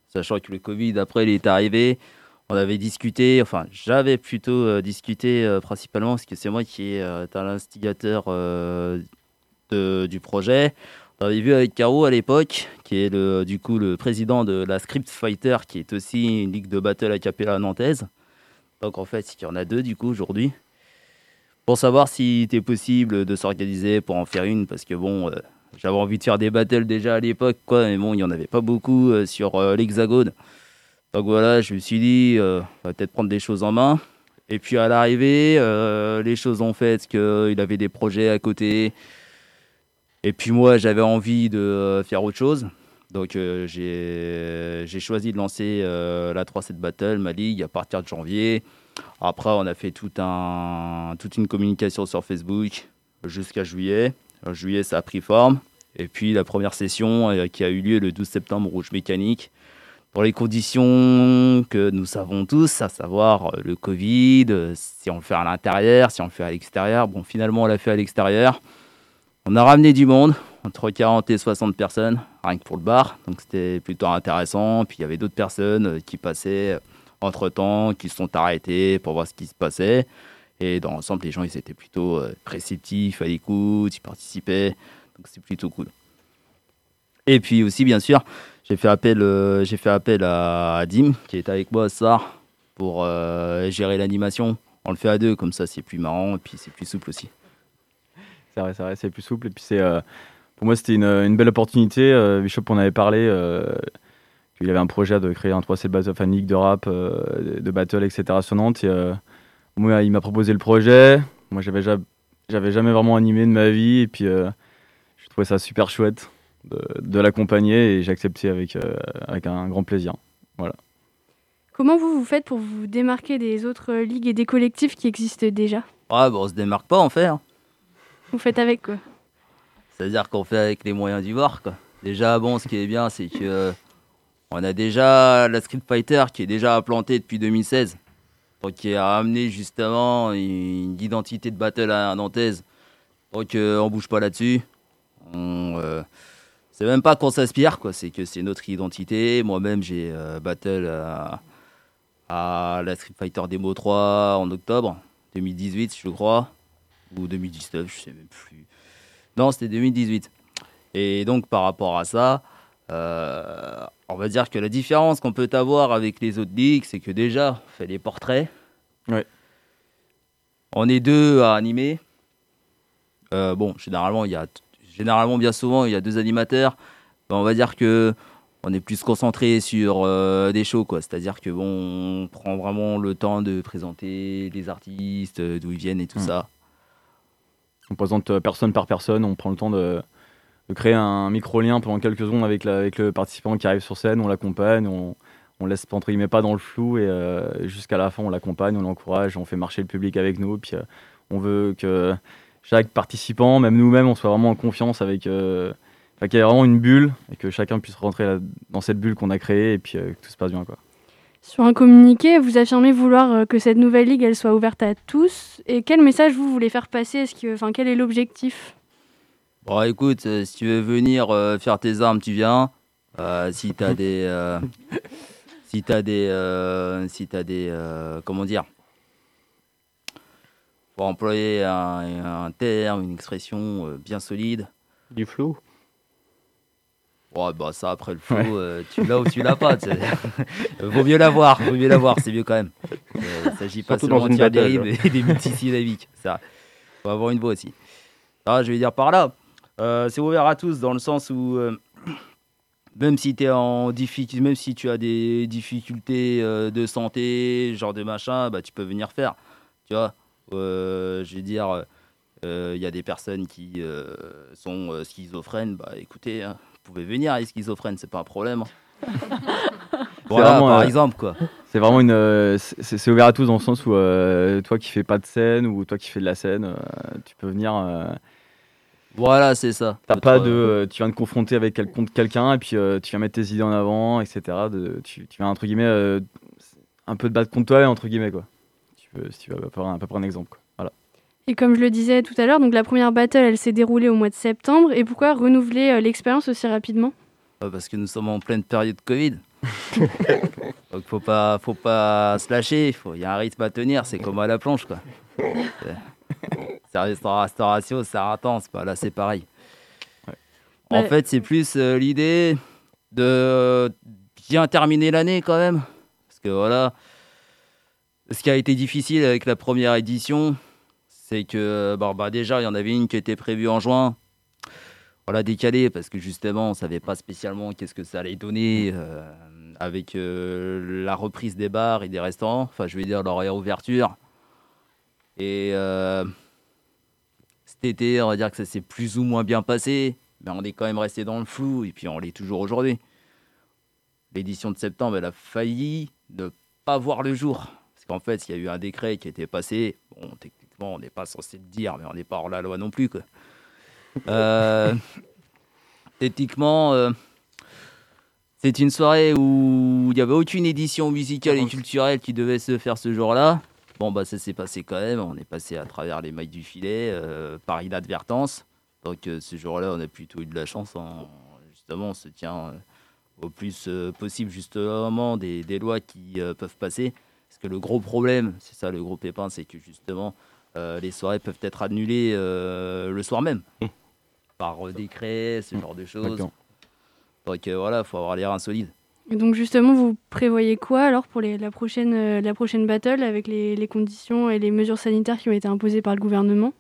Sachant que le Covid, après, il est arrivé. On avait discuté, enfin, j'avais plutôt euh, discuté euh, principalement parce que c'est moi qui est euh, un instigateur euh, du projet. On avait vu avec Caro à l'époque, qui est le, du coup le président de la Script Fighter, qui est aussi une ligue de battle a cappella nantaise. Donc en fait, il y en a deux du coup aujourd'hui. Pour savoir s'il était possible de s'organiser pour en faire une, parce que bon, j'avais envie de faire des battles déjà à l'époque, quoi, mais bon, il n'y en avait pas beaucoup euh, sur euh, l'Hexagone. Donc voilà, je me suis dit, euh, on va peut-être prendre des choses en main. Et puis à l'arrivée, les choses ont fait qu'il avait des projets à côté. Et puis moi, j'avais envie de faire autre chose. Donc j'ai choisi de lancer la 3-7 Battle, ma ligue, à partir de janvier. Après, on a fait tout un, toute une communication sur Facebook jusqu'à juillet. En juillet, ça a pris forme. Et puis la première session euh, qui a eu lieu le 12 septembre, Rouge Mécanique, pour les conditions que nous savons tous, à savoir euh, le Covid, euh, si on le fait à l'intérieur, si on le fait à l'extérieur. Bon, finalement, on l'a fait à l'extérieur. On a ramené du monde, entre 40 et 60 personnes, rien que pour le bar. Donc c'était plutôt intéressant. Puis il y avait d'autres personnes qui passaient entre-temps, qui se sont arrêtées pour voir ce qui se passait. Et dans l'ensemble, les gens, ils étaient plutôt euh, réceptifs, à l'écoute, ils participaient. Donc c'est plutôt cool. Et puis aussi, bien sûr, j'ai fait appel, euh, fait appel à, Dim, qui est avec moi à SAR, pour euh, gérer l'animation. On le fait à deux, comme ça c'est plus marrant et puis c'est plus souple aussi. C'est vrai, c'est vrai, c'est plus souple. Et puis c'est, pour moi, c'était une, belle opportunité. Bishop en avait parlé. Qu'il avait un projet de créer un 3C Battle, enfin, une ligue de rap, de battle, etc. sur moi, il m'a proposé le projet. Moi, j'avais ja- j'avais jamais vraiment animé de ma vie. Et puis, euh, je trouvais ça super chouette de, de l'accompagner et j'ai accepté avec, euh, avec un grand plaisir. Voilà. Comment vous vous faites pour vous démarquer des autres ligues et des collectifs qui existent déjà? Ah, bon, on se démarque pas en fait. hein. Vous faites avec quoi C'est-à-dire qu'on fait avec les moyens du bord. Quoi. Déjà, bon, ce qui est bien, c'est que euh, on a déjà la Street Fighter qui est déjà implantée depuis 2016. Qui a amené justement une identité de battle à Nantaise. Donc, euh, on bouge pas là-dessus. Euh, c'est même pas qu'on s'inspire, quoi. C'est que c'est notre identité. Moi-même, j'ai euh, battle à, à la Street Fighter Demo 3 en octobre 2018, je crois. Ou 2019, je sais même plus. Non, c'était 2018. Et donc, par rapport à ça, euh, on va dire que la différence qu'on peut avoir avec les autres ligues, c'est que déjà, on fait des portraits. Ouais. On est deux à animer. Euh, bon, généralement, il y a, généralement, bien souvent, il y a deux animateurs. Ben, on va dire que on est plus concentré sur euh, des shows, quoi. C'est-à-dire que bon, on prend vraiment le temps de présenter les artistes, d'où ils viennent et tout Mm. ça. On présente personne par personne, on prend le temps de, de créer un micro-lien pendant quelques secondes avec, le participant qui arrive sur scène, on l'accompagne, on, on laisse entre guillemets pas dans le flou et euh, jusqu'à la fin on l'accompagne, on l'encourage, on fait marcher le public avec nous, puis euh, on veut que chaque participant, même nous-mêmes, on soit vraiment en confiance avec, euh, qu'il y ait vraiment une bulle et que chacun puisse rentrer dans cette bulle qu'on a créée et puis euh, que tout se passe bien quoi. Sur un communiqué, vous affirmez vouloir que cette nouvelle ligue elle soit ouverte à tous. Et quel message vous voulez faire passer? Enfin, quel est l'objectif? Bon, écoute, euh, si tu veux venir euh, faire tes armes, tu viens. Euh, si t'as des, euh, si t'as des, si t'as des, comment dire, pour employer un, un terme, une expression bien solide. Du flou? Ouais, bah ça après le Ouais. euh, tu l'as ou tu l'as pas. vaut mieux l'avoir, vaut mieux l'avoir, c'est mieux quand même. Il s'agit pas seulement de dire des rimes et des multisyllabiques. Ça, faut avoir une voix aussi. Ah, je vais dire par là, euh, c'est ouvert à tous dans le sens où euh, même si t'es en difficulté, même si tu as des difficultés euh, de santé, genre de machin, bah tu peux venir faire. Tu vois, je veux dire, il y a des personnes qui sont schizophrènes, bah écoutez, hein, vous pouvez venir, les schizophrènes, c'est pas un problème. hein. voilà, vraiment, par exemple, quoi. C'est vraiment une, c'est ouvert à tous dans le sens où toi qui fais pas de scène ou toi qui fais de la scène, tu peux venir. Voilà, c'est ça. T'as pas de, euh, euh, tu viens de confronter avec quel- quelqu'un et puis euh, tu viens mettre tes idées en avant, etc. De, tu, tu viens entre guillemets euh, un peu de battre contre toi entre guillemets quoi. Tu peux, si tu veux prendre un, peu prendre un exemple quoi. Voilà. Et comme je le disais tout à l'heure, donc la première battle elle s'est déroulée au mois de septembre. Et pourquoi renouveler euh, l'expérience aussi rapidement? Euh, parce que nous sommes en pleine période Covid. Donc faut pas, faut pas se lâcher. Il y a un rythme à tenir. C'est comme à la planche, quoi. Service de restauration, c'est intense. Bah, là, c'est pareil. En Ouais. fait, c'est plus euh, l'idée de bien terminer l'année quand même. Parce que voilà, ce qui a été difficile avec la première édition, c'est que bon, bah, déjà, il y en avait une qui était prévue en juin. On l'a décalé parce que justement, on savait pas spécialement qu'est-ce que ça allait donner euh, avec euh, la reprise des bars et des restaurants. Enfin, je vais dire leur réouverture. Et euh, cet été, on va dire que ça s'est plus ou moins bien passé. mais on est quand même resté dans le flou et puis on l'est toujours aujourd'hui. L'édition de septembre, elle a failli ne pas voir le jour. Parce qu'en fait, il y a eu un décret qui été passé. Bon, techniquement, on n'est pas censé le dire, mais on n'est pas hors la loi non plus. Quoi. Euh, techniquement, euh, c'est une soirée où il n'y avait aucune édition musicale et culturelle qui devait se faire ce jour-là. Bon, bah, ça s'est passé quand même. On est passé à travers les mailles du filet euh, par inadvertance. Donc, euh, ce jour-là, on a plutôt eu de la chance. en- justement, on se tient euh, au plus possible, justement, des, des lois qui peuvent passer. Parce que le gros problème, c'est ça le gros pépin, c'est que justement, les soirées peuvent être annulées le soir même. Par euh, décret, ce genre de choses. Donc voilà, il faut avoir les reins solides. Et donc justement, vous prévoyez quoi alors pour les- la, prochaine, euh, la prochaine battle avec les, les conditions et les mesures sanitaires qui ont été imposées par le gouvernement?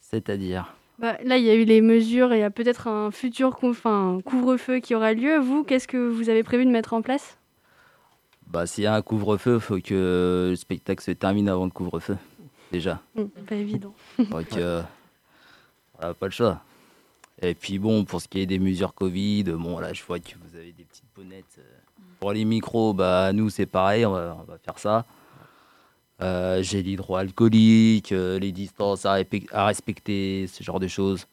C'est-à-dire? Bah, Là, il y a eu les mesures et il y a peut-être un futur couvre-feu qui aura lieu. Vous, qu'est-ce que vous avez prévu de mettre en place? Bah, s'il y a un couvre-feu, faut que le spectacle se termine avant le couvre-feu. Déjà. Hmm, Pas évident. Donc, euh, voilà, pas le choix. Et puis bon, pour ce qui est des mesures Covid, bon là, je vois que vous avez des petites bonnettes. euh. Pour les micros, bah nous c'est pareil, on va, faire ça. Euh, J'ai l'hydroalcoolique, euh, les distances à, respecter, ce genre de choses.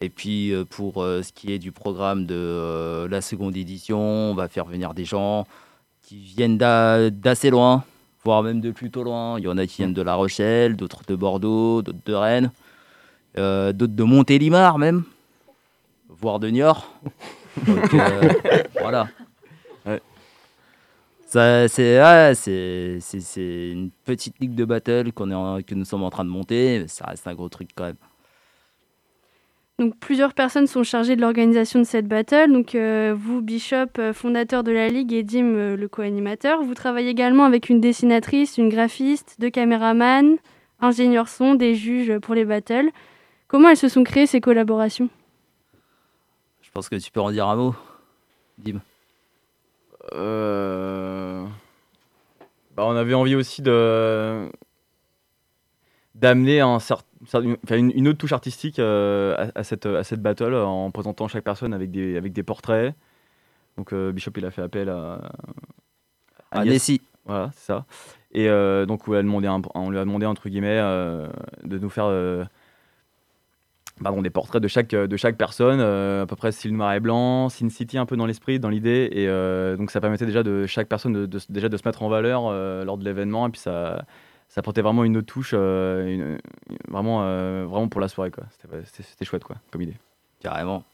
Et puis pour ce qui est du programme de la seconde édition, on va faire venir des gens qui viennent d'a- d'assez loin, voire même de plutôt loin. Il y en a qui viennent de La Rochelle, d'autres de Bordeaux, d'autres de Rennes, euh, d'autres de Montélimar même, voire de Niort. Donc, euh, voilà. Ça, c'est ouais, c'est c'est- c'est une petite ligue de battle qu'on est en- que nous sommes en train de monter. mais Ça reste un gros truc quand même. Donc plusieurs personnes sont chargées de l'organisation de cette battle. Donc euh, vous, Bishop, fondateur de la ligue, et Dim, euh, le co-animateur. Vous travaillez également avec une dessinatrice, une graphiste, deux caméramans, ingénieurs son, des juges pour les battles. Comment elles se sont créées ces collaborations? Je pense que tu peux en dire un mot, Dim. Euh, bah, on avait envie aussi de d'amener un une, autre touche artistique euh, à, à cette, à cette battle en présentant chaque personne avec des, avec des portraits. Donc euh, Bishop il a fait appel à, À. Nessie. Voilà, c'est ça. Et euh, donc on lui a demandé, un- on lui a demandé entre guillemets euh, de nous faire euh, pardon, des portraits de chaque, de chaque personne, euh, à peu près style noir et blanc, Sin City un peu dans l'esprit, dans l'idée. Et euh, donc ça permettait déjà de chaque personne de, de- déjà de se mettre en valeur euh, lors de l'événement. Et puis ça, ça apportait vraiment une autre touche, une- vraiment, vraiment pour la soirée. quoi. C'était chouette quoi, comme idée. Carrément.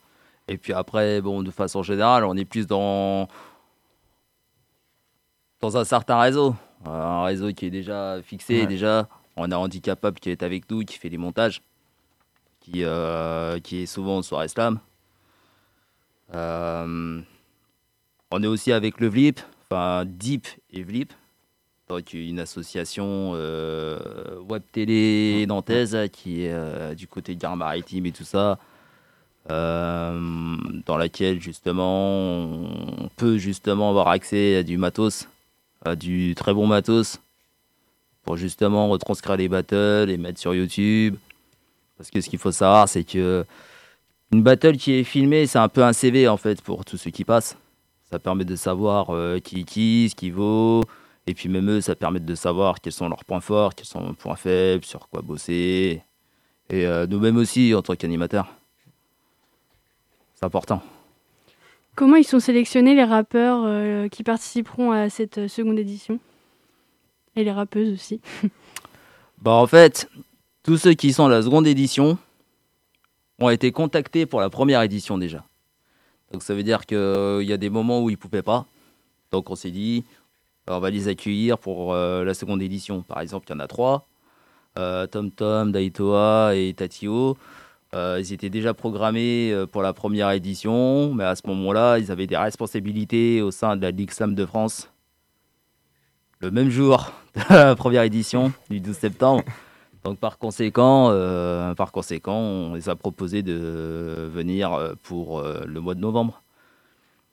Et puis après, bon, de façon générale, on est plus dans, dans un certain réseau. Un réseau qui est déjà fixé, Ouais. déjà. On a Handicapable qui est avec nous, qui fait les montages, qui, euh, qui est souvent sur slam. Euh, on est aussi avec le VLIP, enfin Deep et VLIP, donc une association euh, web télé nantaise qui est du côté de Gare Maritime et tout ça dans laquelle justement on peut justement avoir accès à du matos, à du très bon matos, pour justement retranscrire les battles et mettre sur YouTube. Parce que ce qu'il faut savoir, c'est que une battle qui est filmée, c'est un peu un CV en fait pour tous ceux qui passent. Ça permet de savoir euh, qui qui, ce qui vaut. Et puis même eux, ça permet de savoir quels sont leurs points forts, quels sont leurs points faibles, sur quoi bosser. Et euh, nous-mêmes aussi en tant qu'animateurs. C'est important. Comment ils sont sélectionnés les rappeurs euh, qui participeront à cette euh, seconde édition? Et les rappeuses aussi. Bah en fait, tous ceux qui sont à la seconde édition ont été contactés pour la première édition déjà. Donc ça veut dire qu'il y a des moments où ils ne pouvaient pas. Donc on s'est dit, on va les accueillir pour euh, la seconde édition. Par exemple, il y en a trois. Euh, Tom Tom, Daitoa et Tatio. Euh, ils étaient déjà programmés euh, pour la première édition, mais à ce moment-là, ils avaient des responsabilités au sein de la Ligue Slam de France. Le même jour de la première édition, du 12 septembre. Donc par conséquent, euh, par conséquent, on les a proposé de venir euh, pour euh, le mois de novembre.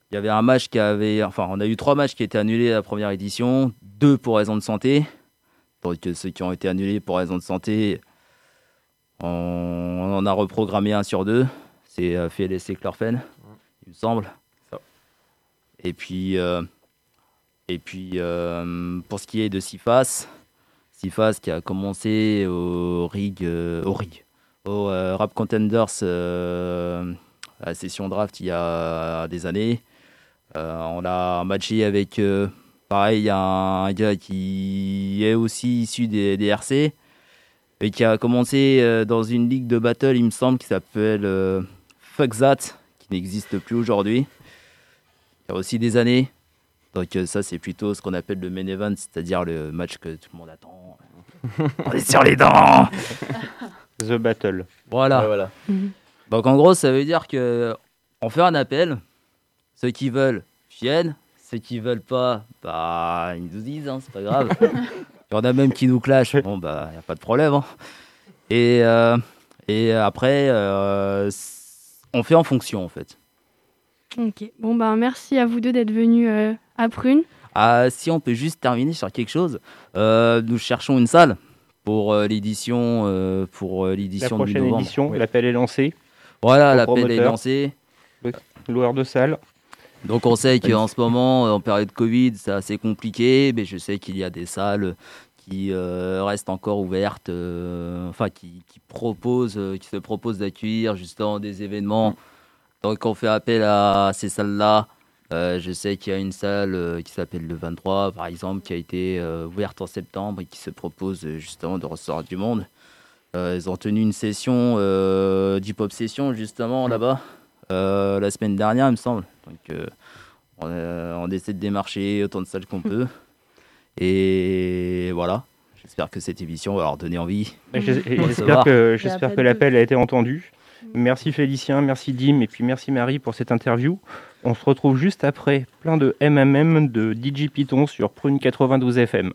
Il y avait un match qui avait, enfin, on a eu trois matchs qui étaient annulés à la première édition, deux pour raison de santé. Donc euh, ceux qui ont été annulés pour raison de santé, On, on en a reprogrammé un sur deux. C'est euh, FLS et Chlorfen, il me semble. Et puis, et puis pour ce qui est de Sifas, Qui a commencé au rig, euh, au rig, au euh, Rap Contenders, euh, à session draft il y a des années. On a matché avec, pareil, un gars qui est aussi issu des, RC et qui a commencé dans une ligue de battle, il me semble, qui s'appelle euh, Fuck That, qui n'existe plus aujourd'hui. Il y a aussi des années. Donc ça, c'est plutôt ce qu'on appelle le main event, c'est-à-dire le match que tout le monde attend. On est sur les dents The Battle. Voilà. Ouais, voilà. Donc en gros, ça veut dire que on fait un appel. Ceux qui veulent viennent. Ceux qui veulent pas, bah ils nous disent, hein, c'est pas grave. Il y en a même qui nous clashent. Bon bah y a pas de problème. hein. Et euh, et après, euh, on fait en fonction en fait. Ok. Bon, ben merci à vous deux d'être venus euh, à Prune. Ah, si on peut juste terminer sur quelque chose, euh, nous cherchons une salle pour euh, l'édition euh, pour La l'édition de prochaine novembre. édition, l'appel est lancé. Voilà, l'appel est lancé. Loueur de salle. Donc on sait qu'en ce moment, en période Covid, c'est assez compliqué, mais je sais qu'il y a des salles qui euh, restent encore ouvertes, euh, enfin qui, qui proposent, euh, qui se proposent d'accueillir justement des événements. Donc on fait appel à ces salles-là. Euh, je sais qu'il y a une salle euh, qui s'appelle le 23, par exemple, qui a été euh, ouverte en septembre et qui se propose euh, justement de recevoir du monde. Euh, ils ont tenu une session euh, d'hip-hop session justement là-bas euh, la semaine dernière, il me semble. Donc euh, on, euh, on essaie de démarcher autant de salles qu'on peut. Et voilà. J'espère que cette émission va leur donner envie. J'espère que, j'espère que l'appel a été entendu. Merci Félicien, merci Dim et puis merci Marie pour cette interview. On se retrouve juste après plein de MMM de DJ Python sur Prune 92 FM.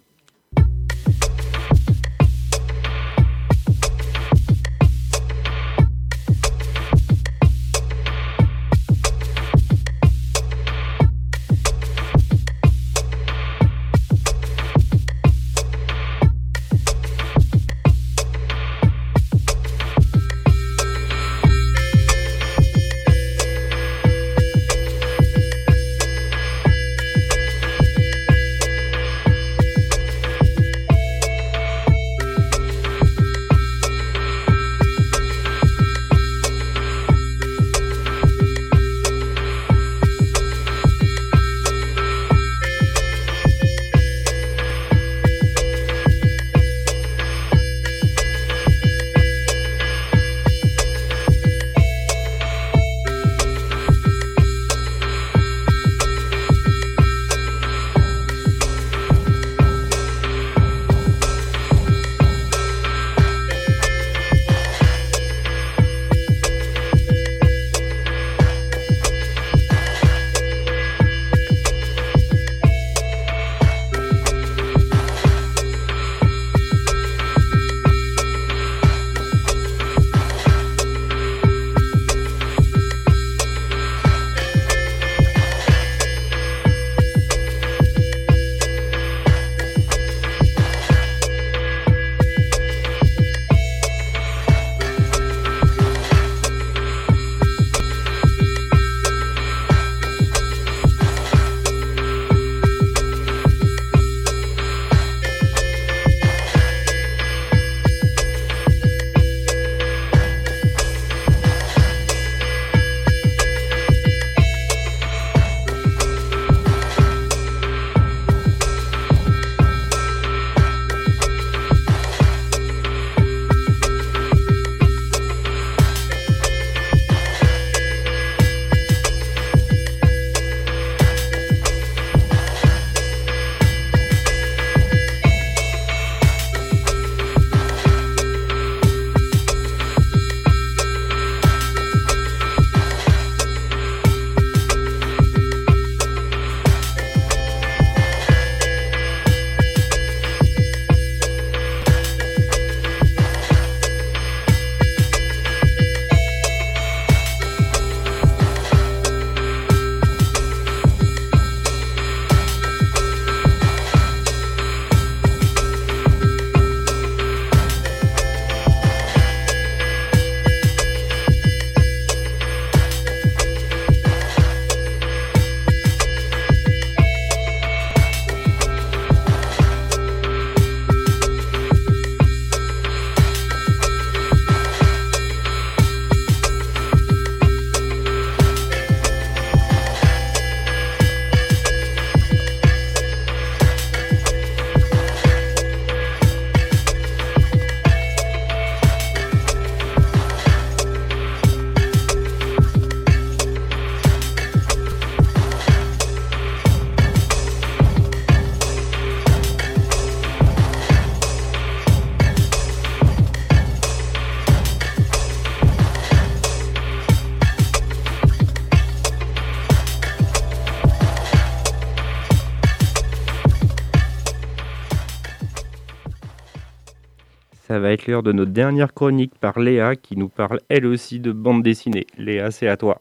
Va être l'heure de notre dernière chronique par Léa qui nous parle elle aussi de bande dessinée. Léa, c'est à toi.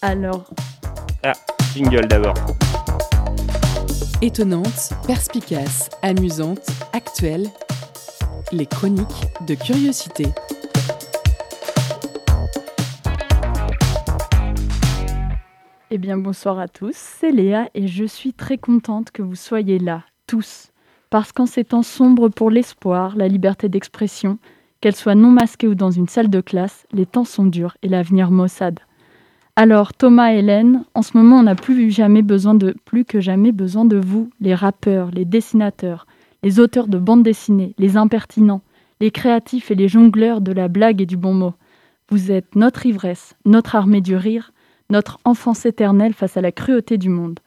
Alors, Ah, jingle d'abord. Étonnante, perspicace, amusante, actuelle. Les chroniques de curiosité. eh bien bonsoir à tous, c'est Léa et je suis très contente que vous soyez là, tous. Parce qu'en ces temps sombres pour l'espoir, la liberté d'expression, qu'elle soit non masquée ou dans une salle de classe, les temps sont durs et l'avenir maussade. Alors Thomas Hélène, en ce moment on n'a plus jamais besoin de plus que jamais besoin de vous, les rappeurs, les dessinateurs, les auteurs de bandes dessinées, les impertinents, les créatifs et les jongleurs de la blague et du bon mot. Vous êtes notre ivresse, notre armée du rire, notre enfance éternelle face à la cruauté du monde.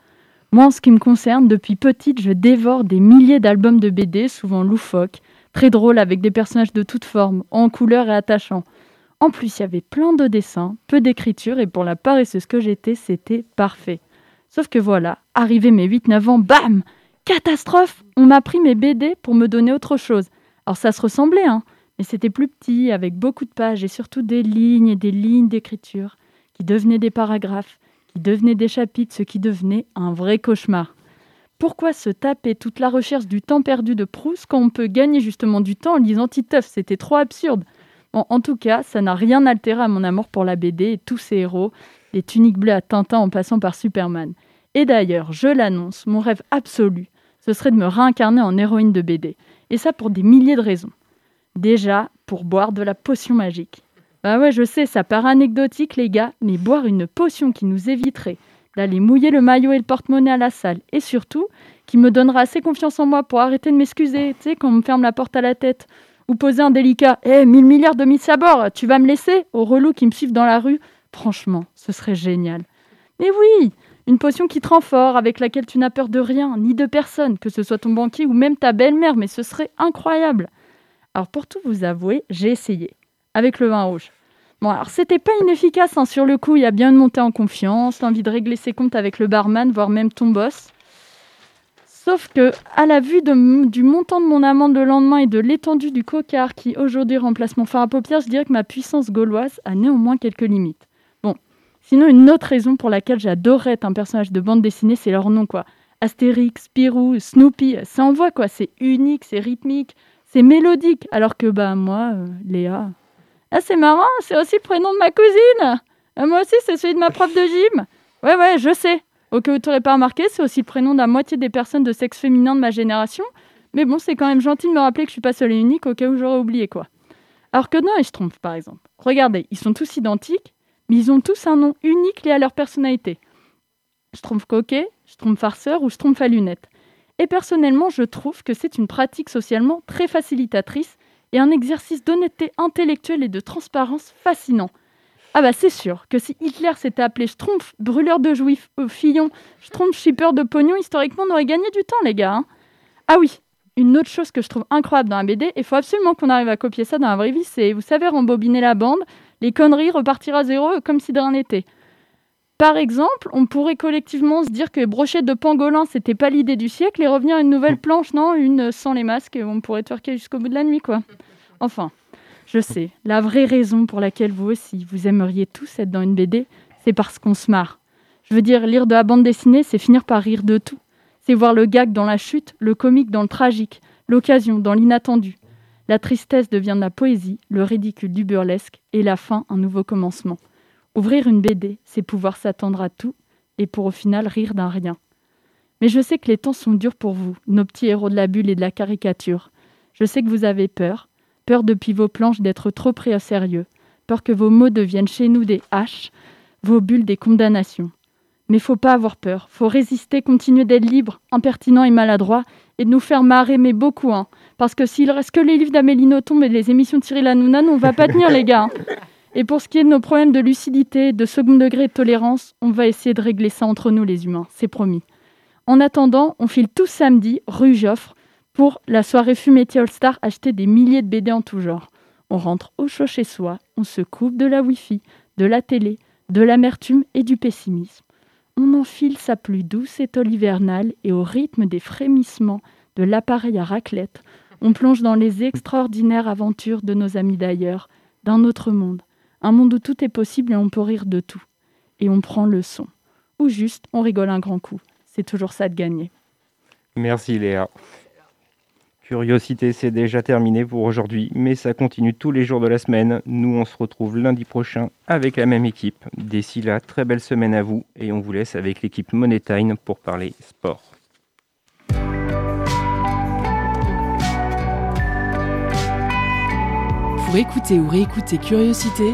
Moi, en ce qui me concerne, depuis petite, je dévore des milliers d'albums de BD, souvent loufoques, très drôles avec des personnages de toutes formes, en couleurs et attachants. En plus, il y avait plein de dessins, peu d'écriture, et pour la paresseuse que j'étais, c'était parfait. Sauf que voilà, arrivé mes 8-9 ans, bam Catastrophe On m'a pris mes BD pour me donner autre chose. Alors ça se ressemblait, hein, mais c'était plus petit, avec beaucoup de pages et surtout des lignes et des lignes d'écriture qui devenaient des paragraphes, qui devenaient des chapitres, ce qui devenait un vrai cauchemar. Pourquoi se taper toute la recherche du temps perdu de Proust quand on peut gagner justement du temps en lisant Titeuf? C'était trop absurde. Bon, en tout cas, ça n'a rien altéré à mon amour pour la BD et tous ses héros, les tuniques bleues à Tintin en passant par Superman. Et d'ailleurs, je l'annonce, mon rêve absolu, ce serait de me réincarner en héroïne de BD. Et ça pour des milliers de raisons. Déjà, pour boire de la potion magique. Bah ouais, je sais, ça paraît anecdotique, les gars, mais boire une potion qui nous éviterait d'aller mouiller le maillot et le porte-monnaie à la salle, et surtout, qui me donnera assez confiance en moi pour arrêter de m'excuser, tu sais, quand on me ferme la porte à la tête, ou poser un délicat Eh, mille milliards de mises à bord, tu vas me laisser? Aux relous qui me suivent dans la rue Franchement, ce serait génial. Mais oui Une potion qui te rend fort, avec laquelle tu n'as peur de rien, ni de personne, que ce soit ton banquier ou même ta belle-mère, mais ce serait incroyable. Alors pour tout vous avouer, j'ai essayé, avec le vin rouge. Bon, alors c'était pas inefficace, hein. sur le coup, il y a bien une montée en confiance, l'envie de régler ses comptes avec le barman, voire même ton boss. Sauf que, à la vue du montant de mon amende le lendemain et de l'étendue du cocard qui aujourd'hui remplace mon fard à paupières, je dirais que ma puissance gauloise a néanmoins quelques limites. Bon, sinon une autre raison pour laquelle j'adorerais être un personnage de bande dessinée, c'est leur nom quoi. Astérix, Spirou, Snoopy, ça envoie quoi, c'est unique, c'est rythmique, c'est mélodique, alors que bah moi, euh, Léa... Ah c'est marrant, c'est aussi le prénom de ma cousine Ah, Moi aussi c'est celui de ma prof de gym Ouais ouais, je sais au cas où tu n'aurais pas remarqué, c'est aussi le prénom de la moitié des personnes de sexe féminin de ma génération. Mais bon, c'est quand même gentil de me rappeler que je suis pas seule et unique au cas où j'aurais oublié quoi. Alors que non, et je trompe par exemple. Regardez, ils sont tous identiques, mais ils ont tous un nom unique lié à leur personnalité. Je trompe coquet, je trompe farceur ou je trompe à lunettes. Et personnellement, je trouve que c'est une pratique socialement très facilitatrice et un exercice d'honnêteté intellectuelle et de transparence fascinant. Ah bah c'est sûr que si Hitler s'était appelé Schtroumpf, brûleur de juifs, euh, Fillon, Schtroumpf, shipper de pognon, historiquement on aurait gagné du temps les gars. hein. Ah oui, une autre chose que je trouve incroyable dans la BD, il faut absolument qu'on arrive à copier ça dans la vraie vie, c'est, vous savez, rembobiner la bande, les conneries, repartir à zéro comme si de rien n'était. Par exemple, on pourrait collectivement se dire que brochette de pangolin, c'était pas l'idée du siècle, et revenir à une nouvelle planche, non, une sans les masques, et on pourrait twerker jusqu'au bout de la nuit, quoi. Enfin, je sais, la vraie raison pour laquelle vous aussi, vous aimeriez tous être dans une BD, c'est parce qu'on se marre. Je veux dire, lire de la bande dessinée, c'est finir par rire de tout. C'est voir le gag dans la chute, le comique dans le tragique, l'occasion dans l'inattendu. La tristesse devient de la poésie, le ridicule du burlesque, et la fin un nouveau commencement. Ouvrir une BD, c'est pouvoir s'attendre à tout, et pour au final rire d'un rien. Mais je sais que les temps sont durs pour vous, nos petits héros de la bulle et de la caricature. Je sais que vous avez peur, peur depuis vos planches d'être trop pris au sérieux, peur que vos mots deviennent chez nous des haches, vos bulles des condamnations. Mais faut pas avoir peur, faut résister, continuer d'être libre, impertinent et maladroit, et de nous faire marrer, mais beaucoup, hein. Parce que s'il reste que les livres d'Amélie Nothomb et les émissions de Cyril Hanouna, on va pas tenir, les gars. hein. Et pour ce qui est de nos problèmes de lucidité, de second degré de tolérance, on va essayer de régler ça entre nous, les humains, c'est promis. En attendant, on file tous samedi, rue Joffre, pour la soirée Fumetti All Star, acheter des milliers de BD en tout genre. On rentre au chaud chez soi, on se coupe de la Wi-Fi, de la télé, de l'amertume et du pessimisme. On enfile sa plus douce étole hivernale et au rythme des frémissements de l'appareil à raclette, On plonge dans les extraordinaires aventures de nos amis d'ailleurs, d'un autre monde. Un monde où tout est possible et on peut rire de tout. Et on prend le son. Ou juste, on rigole un grand coup. C'est toujours ça de gagner. Merci Léa. Curiosité, c'est déjà terminé pour aujourd'hui, mais ça continue tous les jours de la semaine. Nous, on se retrouve lundi prochain avec la même équipe. D'ici là, très belle semaine à vous et on vous laisse avec l'équipe Monetine pour parler sport. Pour écouter ou réécouter Curiosité,